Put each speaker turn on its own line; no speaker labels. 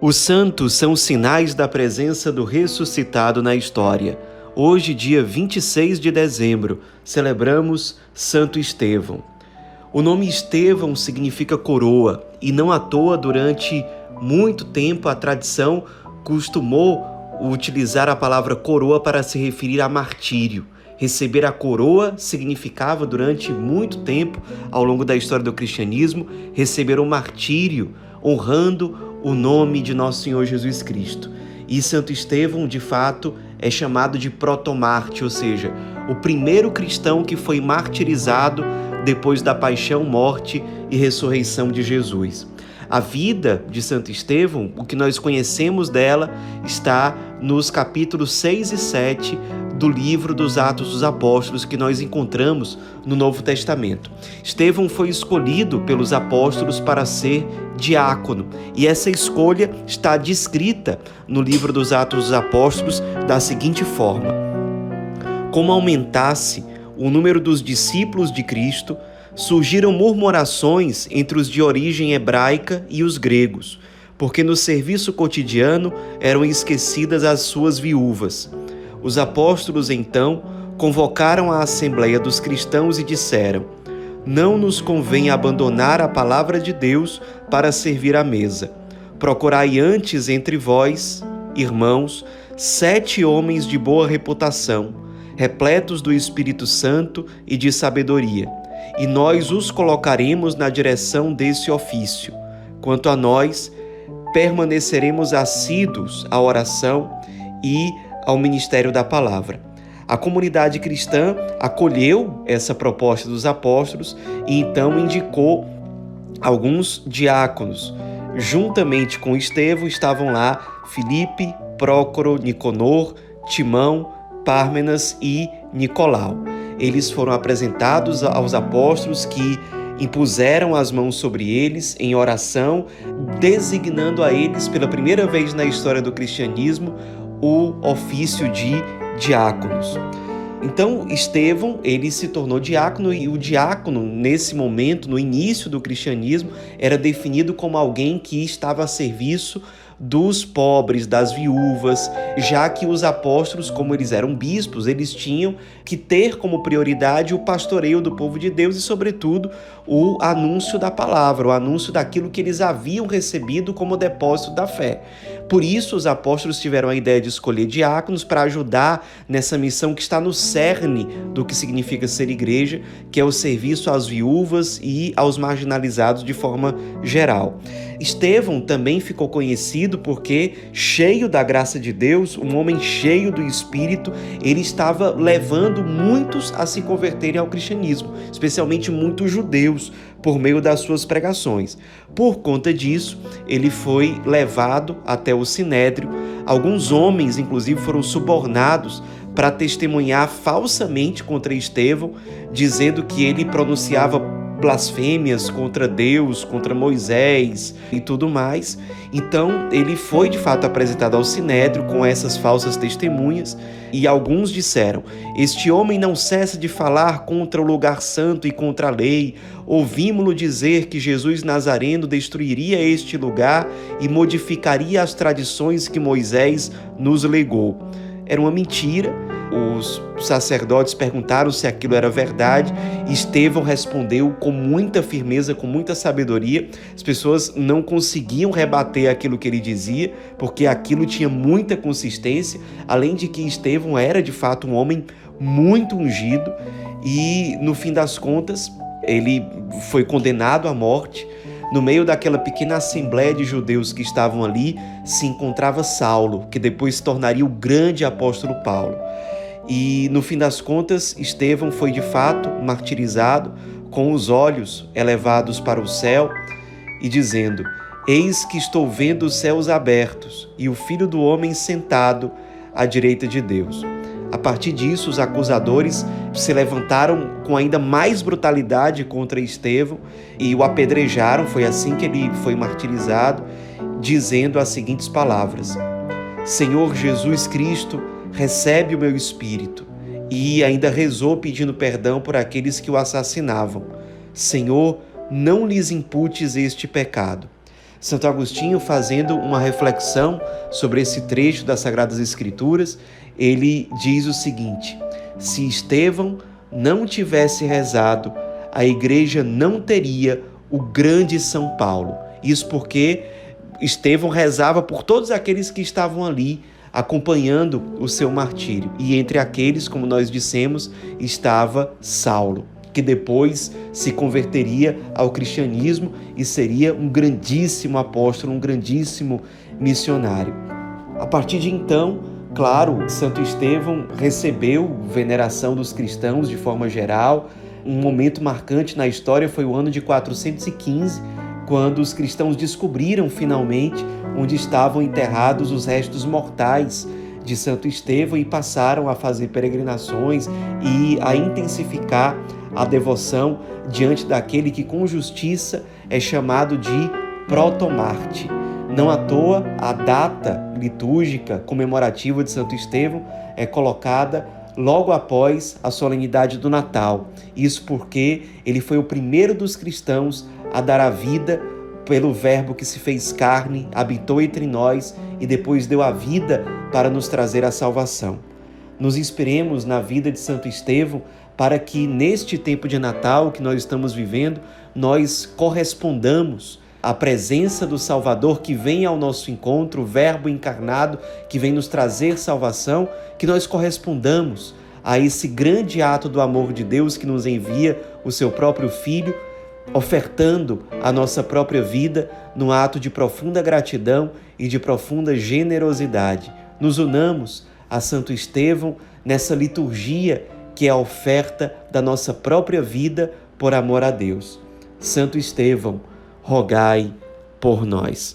Os santos são sinais da presença do ressuscitado na história. Hoje, dia 26 de dezembro, celebramos Santo Estevão. O nome Estevão significa coroa, e não à toa, durante muito tempo, a tradição costumou utilizar a palavra coroa para se referir a martírio. Receber a coroa significava, durante muito tempo, ao longo da história do cristianismo, receber o martírio, honrando o nome de nosso Senhor Jesus Cristo. E Santo Estevão, de fato, é chamado de protomarte, ou seja, o primeiro cristão que foi martirizado depois da paixão, morte e ressurreição de Jesus. A vida de Santo Estevão, o que nós conhecemos dela, está nos capítulos 6 e 7 do livro dos Atos dos Apóstolos que nós encontramos no Novo Testamento. Estevão foi escolhido pelos apóstolos para ser diácono, e essa escolha está descrita no livro dos Atos dos Apóstolos da seguinte forma: Como aumentasse o número dos discípulos de Cristo, surgiram murmurações entre os de origem hebraica e os gregos, porque no serviço cotidiano eram esquecidas as suas viúvas. Os apóstolos então convocaram a assembleia dos cristãos e disseram: Não nos convém abandonar a palavra de Deus para servir à mesa. Procurai antes entre vós, irmãos, sete homens de boa reputação, repletos do Espírito Santo e de sabedoria, e nós os colocaremos na direção desse ofício. Quanto a nós, permaneceremos assíduos à oração e ao ministério da palavra. A comunidade cristã acolheu essa proposta dos apóstolos e então indicou alguns diáconos. Juntamente com Estevão estavam lá Filipe, Prócoro, Niconor, Timão, Pármenas e Nicolau. Eles foram apresentados aos apóstolos que impuseram as mãos sobre eles em oração, designando a eles pela primeira vez na história do cristianismo o ofício de diáconos. Então, Estevão, ele se tornou diácono e o diácono, nesse momento, no início do cristianismo, era definido como alguém que estava a serviço dos pobres, das viúvas, já que os apóstolos, como eles eram bispos, eles tinham que ter como prioridade o pastoreio do povo de Deus e, sobretudo, o anúncio da palavra, o anúncio daquilo que eles haviam recebido como depósito da fé. Por isso, os apóstolos tiveram a ideia de escolher diáconos para ajudar nessa missão que está no cerne do que significa ser igreja, que é o serviço às viúvas e aos marginalizados de forma geral. Estevão também ficou conhecido porque, cheio da graça de Deus, um homem cheio do Espírito, ele estava levando muitos a se converterem ao cristianismo, especialmente muitos judeus, por meio das suas pregações. Por conta disso, ele foi levado até o sinédrio. Alguns homens, inclusive, foram subornados para testemunhar falsamente contra Estevão, dizendo que ele pronunciava blasfêmias contra Deus, contra Moisés e tudo mais. Então, ele foi de fato apresentado ao sinédrio com essas falsas testemunhas, e alguns disseram: Este homem não cessa de falar contra o lugar santo e contra a lei. Ouvimos-lo dizer que Jesus Nazareno destruiria este lugar e modificaria as tradições que Moisés nos legou. Era uma mentira os sacerdotes perguntaram se aquilo era verdade. Estevão respondeu com muita firmeza, com muita sabedoria. As pessoas não conseguiam rebater aquilo que ele dizia, porque aquilo tinha muita consistência, além de que Estevão era de fato um homem muito ungido e no fim das contas ele foi condenado à morte. No meio daquela pequena assembleia de judeus que estavam ali se encontrava Saulo, que depois se tornaria o grande apóstolo Paulo. E no fim das contas, Estevão foi de fato martirizado, com os olhos elevados para o céu e dizendo: Eis que estou vendo os céus abertos e o filho do homem sentado à direita de Deus. A partir disso, os acusadores se levantaram com ainda mais brutalidade contra Estevão e o apedrejaram. Foi assim que ele foi martirizado, dizendo as seguintes palavras: Senhor Jesus Cristo, recebe o meu espírito. E ainda rezou pedindo perdão por aqueles que o assassinavam. Senhor, não lhes imputes este pecado. Santo Agostinho, fazendo uma reflexão sobre esse trecho das Sagradas Escrituras, ele diz o seguinte: se Estevão não tivesse rezado, a igreja não teria o grande São Paulo. Isso porque Estevão rezava por todos aqueles que estavam ali acompanhando o seu martírio. E entre aqueles, como nós dissemos, estava Saulo, que depois se converteria ao cristianismo e seria um grandíssimo apóstolo, um grandíssimo missionário. A partir de então, claro, Santo Estevão recebeu veneração dos cristãos de forma geral. Um momento marcante na história foi o ano de 415, quando os cristãos descobriram finalmente onde estavam enterrados os restos mortais de Santo Estevão e passaram a fazer peregrinações e a intensificar a devoção diante daquele que com justiça é chamado de protomarte. Não à toa a data litúrgica comemorativa de Santo Estevão é colocada logo após a solenidade do Natal. Isso porque ele foi o primeiro dos cristãos a dar a vida pelo Verbo que se fez carne, habitou entre nós e depois deu a vida para nos trazer a salvação. Nos inspiremos na vida de Santo Estevão para que neste tempo de Natal que nós estamos vivendo, nós correspondamos à presença do Salvador que vem ao nosso encontro, o Verbo encarnado que vem nos trazer salvação, que nós correspondamos a esse grande ato do amor de Deus que nos envia o seu próprio Filho ofertando a nossa própria vida num ato de profunda gratidão e de profunda generosidade. Nos unamos a Santo Estevão nessa liturgia que é a oferta da nossa própria vida por amor a Deus. Santo Estevão, rogai por nós.